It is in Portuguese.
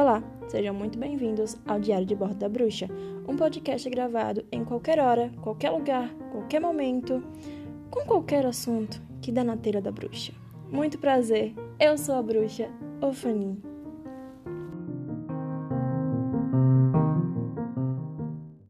Olá, sejam muito bem-vindos ao Diário de Bordo da Bruxa, um podcast gravado em qualquer hora, qualquer lugar, qualquer momento, com qualquer assunto que dá na telha da bruxa. Muito prazer, eu sou a bruxa Ofani.